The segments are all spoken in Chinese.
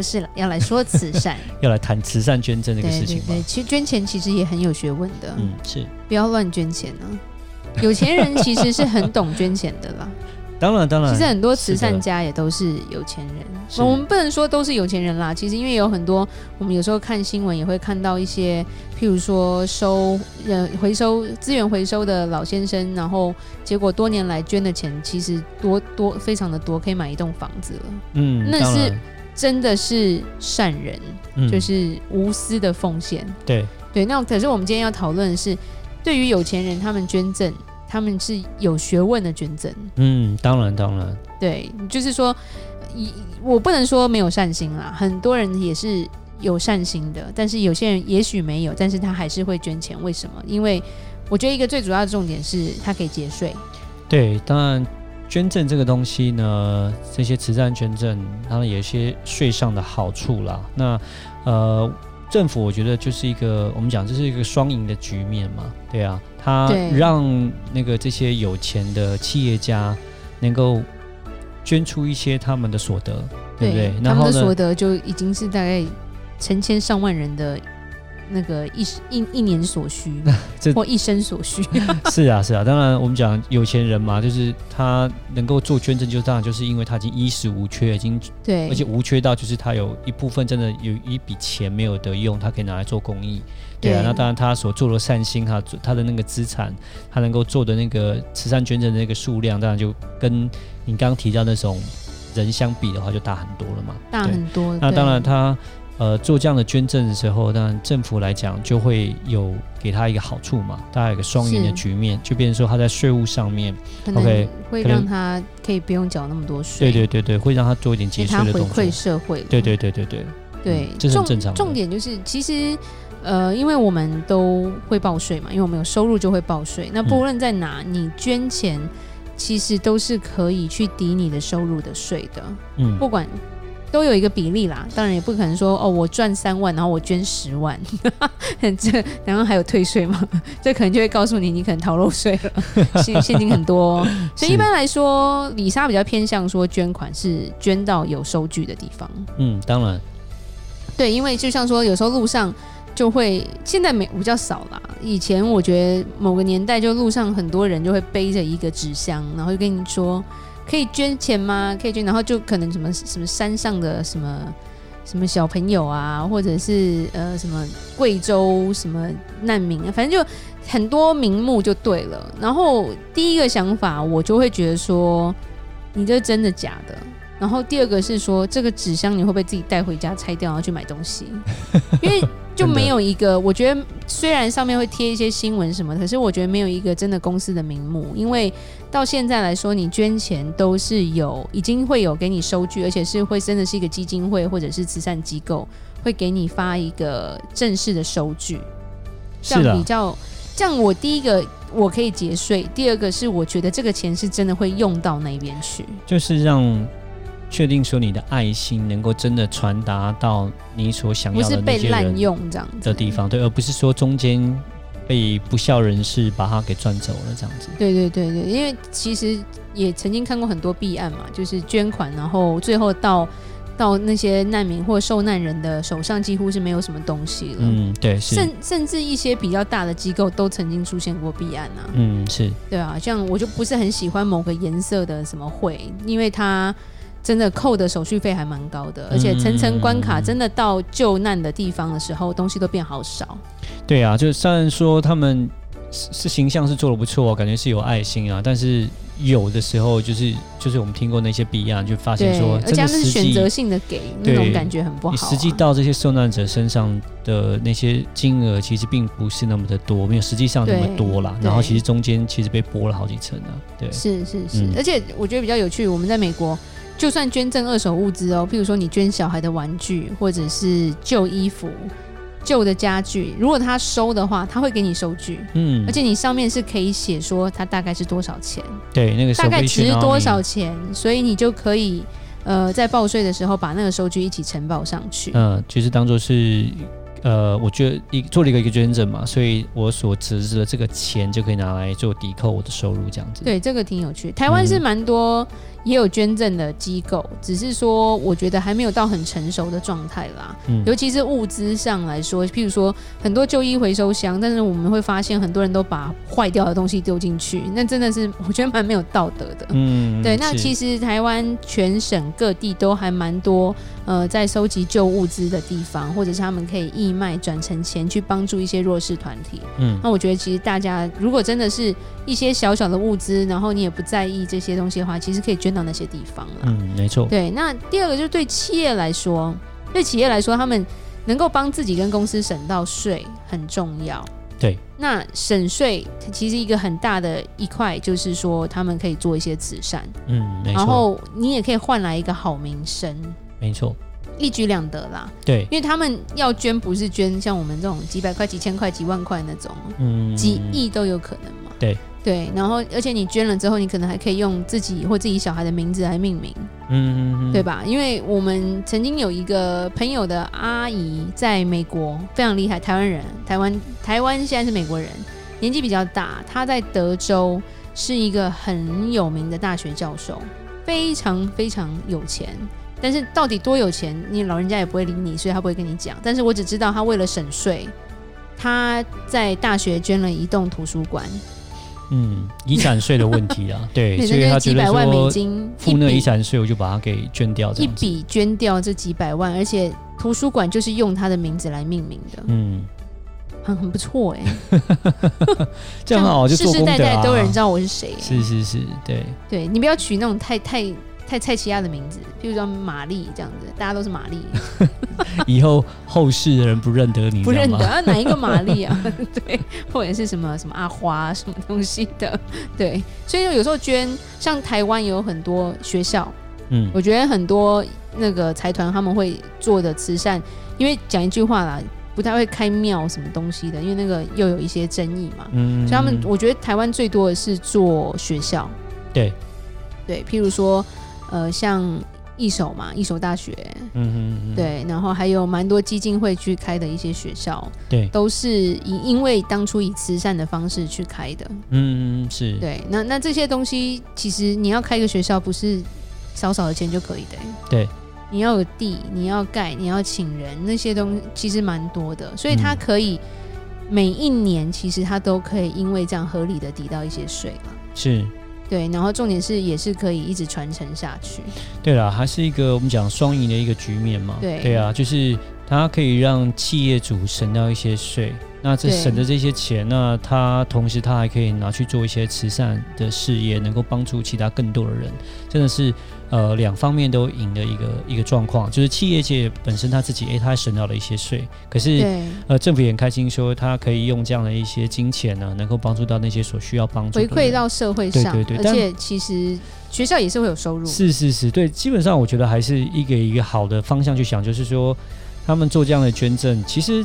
不是了，要来说慈善，要来谈慈善捐赠这个事情。对，对，对，其实捐钱其实也很有学问的。嗯，是。不要乱捐钱呢、啊。有钱人其实是很懂捐钱的啦。当然，当然。其实很多慈善家也都是有钱人。我们不能说都是有钱人啦。其实因为有很多，我们有时候看新闻也会看到一些，譬如说收呃回收资源回收的老先生，然后结果多年来捐的钱其实多多非常的多，可以买一栋房子了。嗯，那是。真的是善人，嗯、就是无私的奉献。对对，那可是我们今天要讨论的是，对于有钱人，他们捐赠，他们是有学问的捐赠。嗯，当然当然。对，就是说，我不能说没有善心啦，很多人也是有善心的，但是有些人也许没有，但是他还是会捐钱。为什么？因为我觉得一个最主要的重点是，他可以节税。对，当然。捐赠这个东西呢，这些慈善捐赠，当然有一些税上的好处啦。那呃，政府我觉得就是一个我们讲这是一个双赢的局面嘛，对啊，他让那个这些有钱的企业家能够捐出一些他们的所得，对不对？他们的所得就已经是大概成千上万人的。那个一一一年所需，或一生所需。是啊，是啊。当然，我们讲有钱人嘛，就是他能够做捐赠，就当然就是因为他已经衣食无缺，已经对，而且无缺到就是他有一部分真的有一笔钱没有得用，他可以拿来做公益。对啊，对那当然他所做的善心，哈他的那个资产，他能够做的那个慈善捐赠的那个数量，当然就跟你刚刚提到那种人相比的话，就大很多了嘛。大很多。那当然他。呃，做这样的捐赠的时候，当然政府来讲就会有给他一个好处嘛，大家有一个双赢的局面，就变成说他在税务上面，OK，会让他可以不用缴那么多税。对对对对，会让他做一点节税的动作，回馈社会。对对对对对，对，嗯、这是很正常的。重点就是，其实呃，因为我们都会报税嘛，因为我们有收入就会报税。那不论在哪，嗯、你捐钱其实都是可以去抵你的收入的税的。嗯，不管。都有一个比例啦，当然也不可能说哦，我赚三万，然后我捐十万，这然后还有退税吗？这可能就会告诉你，你可能逃漏税了，现现金很多哦。所以一般来说，李莎比较偏向说捐款是捐到有收据的地方。嗯，当然，对，因为就像说有时候路上就会，现在没比较少啦。以前我觉得某个年代就路上很多人就会背着一个纸箱，然后就跟你说。可以捐钱吗？可以捐，然后就可能什么什么山上的什么什么小朋友啊，或者是呃什么贵州什么难民啊，反正就很多名目就对了。然后第一个想法，我就会觉得说，你这真的假的？然后第二个是说，这个纸箱你会不会自己带回家拆掉，然后去买东西？因为就没有一个，我觉得虽然上面会贴一些新闻什么，可是我觉得没有一个真的公司的名目。因为到现在来说，你捐钱都是有已经会有给你收据，而且是会真的是一个基金会或者是慈善机构会给你发一个正式的收据，这样比较这样。我第一个我可以节税，第二个是我觉得这个钱是真的会用到那边去，就是让。确定说你的爱心能够真的传达到你所想要的那些人的地方，对，而不是说中间被不肖人士把它给赚走了这样子。对对对对，因为其实也曾经看过很多弊案嘛，就是捐款，然后最后到到那些难民或受难人的手上，几乎是没有什么东西了。嗯，对，是。甚甚至一些比较大的机构都曾经出现过弊案啊。嗯，是。对啊，像我就不是很喜欢某个颜色的什么会，因为它。真的扣的手续费还蛮高的，而且层层关卡，真的到救难的地方的时候，东西都变好少。对啊，就虽然说他们是是形象是做的不错，感觉是有爱心啊，但是有的时候就是就是我们听过那些弊案，就发现说，而且他们是选择性的给，那种感觉很不好啊。你实际到这些受难者身上的那些金额，其实并不是那么的多，没有实际上那么多啦。然后其实中间其实被剥了好几层啊。对，是是是，嗯，而且我觉得比较有趣，我们在美国。就算捐赠二手物资哦，譬如说你捐小孩的玩具或者是旧衣服，旧的家具，如果他收的话，他会给你收据，嗯，而且你上面是可以写说它大概是多少钱，对，那个大概值多少钱，所以你就可以呃在报税的时候把那个收据一起呈报上去，嗯，就是当做是。呃，我觉得一做了一个一个捐赠嘛，所以我所值的这个钱就可以拿来做抵扣我的收入，这样子。对，这个挺有趣。台湾是蛮多。也有捐赠的机构，只是说我觉得还没有到很成熟的状态啦。嗯，尤其是物资上来说，譬如说很多旧衣回收箱，但是我们会发现很多人都把坏掉的东西丢进去，那真的是我觉得蛮没有道德的。嗯，对。那其实台湾全省各地都还蛮多呃在收集旧物资的地方，或者是他们可以义卖转成钱去帮助一些弱势团体。嗯，那我觉得其实大家如果真的是一些小小的物资，然后你也不在意这些东西的话，其实可以捐。到那些地方了，嗯，没错。对，那第二个就是对企业来说，对企业来说，他们能够帮自己跟公司省到税很重要。对，那省税其实一个很大的一块就是说，他们可以做一些慈善，嗯，没错。然后你也可以换来一个好名声，没错，一举两得啦。对，因为他们要捐不是捐像我们这种几百块、几千块、几万块那种，嗯，几亿都有可能嘛。对。对，然后而且你捐了之后，你可能还可以用自己或自己小孩的名字来命名，嗯嗯嗯，对吧？因为我们曾经有一个朋友的阿姨在美国非常厉害，台湾人，台湾台湾现在是美国人，年纪比较大，他在德州是一个很有名的大学教授，非常非常有钱，但是到底多有钱，你老人家也不会理你，所以他不会跟你讲。但是我只知道他为了省税，他在大学捐了一栋图书馆。嗯，遗产税的问题啊，对，所以他觉得说付那遗产税，我就把它给捐掉。一笔捐掉这几百万，而且图书馆就是用他的名字来命名的，嗯，很很不错哎，这样好，就世世代代都有人知道我是谁，是是是，对，对你不要取那种太太。太蔡奇亚的名字，譬如说玛丽这样子，大家都是玛丽。以后后世的人不认得你，不认得啊，哪一个玛丽啊？对，或者是什么什么阿花什么东西的？对，所以有时候捐，像台湾有很多学校，嗯，我觉得很多那个财团他们会做的慈善，因为讲一句话啦，不太会开庙什么东西的，因为那个又有一些争议嘛，嗯，所以他们我觉得台湾最多的是做学校，对，对，譬如说。呃，像一手嘛，一手大学，嗯哼嗯，对，然后还有蛮多基金会去开的一些学校，对，都是以因为当初以慈善的方式去开的，嗯，是。对，那那这些东西其实你要开一个学校不是少少的钱就可以的，对，你要有地，你要盖，你要请人，那些东西其实蛮多的，所以他可以每一年其实他都可以因为这样合理的抵到一些税，是。对，然后重点是也是可以一直传承下去。对啦，还是一个我们讲双赢的一个局面嘛。对，对啊，就是它可以让企业主省掉一些税，那这省的这些钱，呢他同时他还可以拿去做一些慈善的事业，能够帮助其他更多的人，真的是。呃，两方面都赢的一个一个状况，就是企业界本身他自己，诶，他还省到了一些税，可是呃，政府也很开心说，他可以用这样的一些金钱呢，能够帮助到那些所需要帮助的回馈到社会上，对对对，而且其实学校也是会有收入，是是是，对，基本上我觉得还是一个一个好的方向去想，就是说他们做这样的捐赠，其实。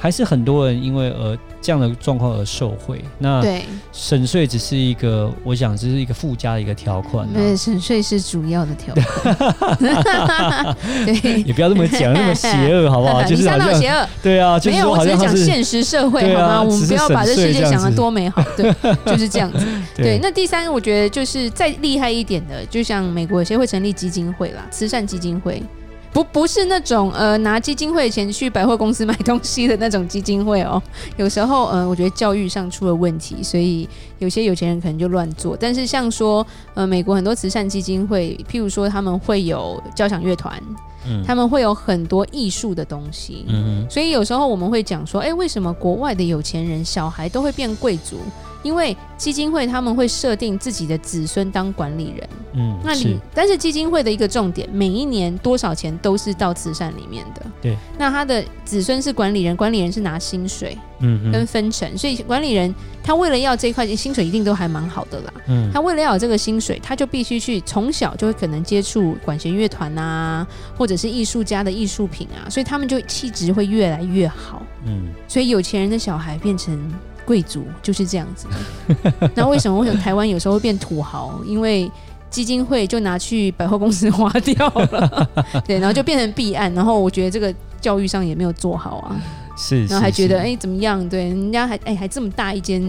还是很多人因为呃这样的状况而受惠。那省税只是一个，我想这是一个附加的一个条款。对，省税是主要的条款。对，也不要这么讲，那么邪恶，好不好？就是好像邪恶。对啊，就是说好像是讲现实社会，好吗？我们不要把这世界想得多美好。对，就是这样子。对，那第三个我觉得就是再厉害一点的，就像美国有些会成立基金会啦，慈善基金会。不不是那种呃拿基金会的钱去百货公司买东西的那种基金会哦，有时候呃我觉得教育上出了问题，所以有些有钱人可能就乱做。但是像说呃美国很多慈善基金会，譬如说他们会有交响乐团，嗯，他们会有很多艺术的东西，嗯，所以有时候我们会讲说，哎，为什么国外的有钱人小孩都会变贵族？因为基金会他们会设定自己的子孙当管理人，嗯，那你但是基金会的一个重点，每一年多少钱都是到慈善里面的，对。那他的子孙是管理人，管理人是拿薪水，嗯，跟分成，所以管理人他他为了要这一块薪水，一定都还蛮好的啦。嗯，他为了要有这个薪水，他就必须去从小就会可能接触管弦乐团啊，或者是艺术家的艺术品啊，所以他们就气质会越来越好。嗯，所以有钱人的小孩变成贵族就是这样子。那为什么为什么台湾有时候会变土豪？因为基金会就拿去百货公司花掉了，对，然后就变成弊案。然后我觉得这个教育上也没有做好啊，是，然后还觉得哎、欸、怎么样？对，人家还哎、欸、还这么大一间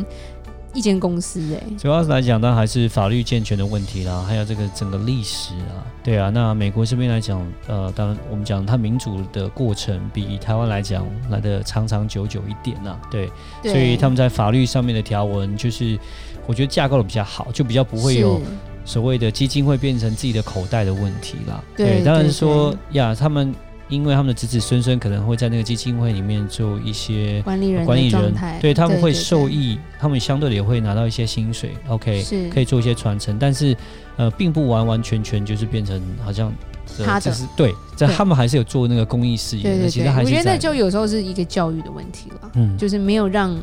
一间公司哎、欸。主要是来讲，当然还是法律健全的问题啦，还有这个整个历史啊，对啊。那美国这边来讲，呃，当然我们讲它民主的过程比台湾来讲来的长长久久一点呐，对，对，所以他们在法律上面的条文，就是我觉得架构的比较好，就比较不会有。所谓的基金会变成自己的口袋的问题啦，对，对当然说呀，他们因为他们的子子孙孙可能会在那个基金会里面做一些管理人，管理人，对他们会受益，他们相对的也会拿到一些薪水，OK，是。可以做一些传承，但是呃，并不完完全全就是变成好像他的，是对，在他们还是有做那个公益事业的，对对。对，其实还是我觉得就有时候是一个教育的问题了，嗯，就是没有让。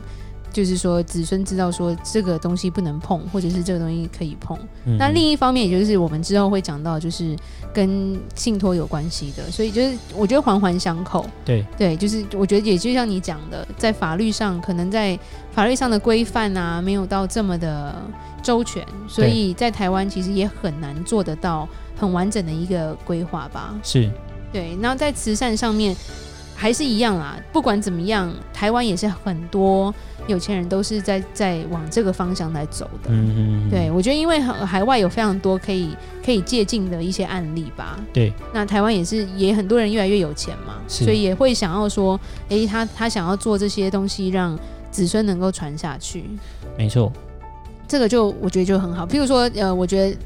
就是说，子孙知道说这个东西不能碰，或者是这个东西可以碰。嗯、那另一方面，也就是我们之后会讲到，就是跟信托有关系的，所以就是我觉得环环相扣。对对，就是我觉得也就像你讲的，在法律上，可能在法律上的规范啊，没有到这么的周全，所以在台湾其实也很难做得到很完整的一个规划吧。是，对。然后在慈善上面还是一样啊，不管怎么样，台湾也是很多。有钱人都是在在往这个方向来走的，嗯嗯，对，我觉得因为海外有非常多可以可以借鉴的一些案例吧，对，那台湾也是也很多人越来越有钱嘛，所以也会想要说，哎，他他想要做这些东西，让子孙能够传下去，没错，这个就我觉得就很好。譬如说，呃，我觉得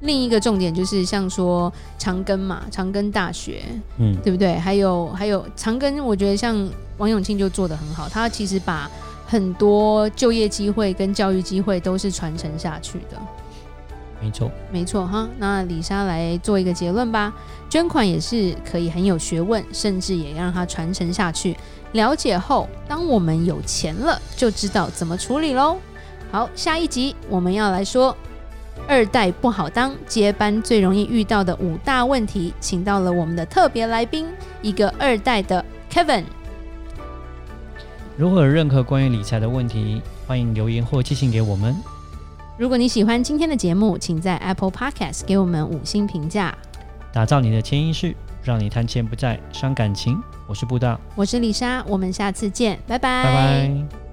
另一个重点就是像说长庚嘛，长庚大学，嗯，对不对？还有还有长庚，我觉得像王永庆就做得很好，他其实把很多就业机会跟教育机会都是传承下去的，没错，没错哈。那李莎来做一个结论吧，捐款也是可以很有学问，甚至也让它传承下去。了解后，当我们有钱了，就知道怎么处理喽。好，下一集我们要来说二代不好当，接班最容易遇到的五大问题，请到了我们的特别来宾，一个二代的 Kevin。如果有任何关于理财的问题，欢迎留言或寄信给我们。如果你喜欢今天的节目，请在 Apple Podcast 给我们五星评价。打造你的钱意识，让你谈钱不再伤感情。我是布大，我是丽莎，我们下次见，拜拜。拜拜。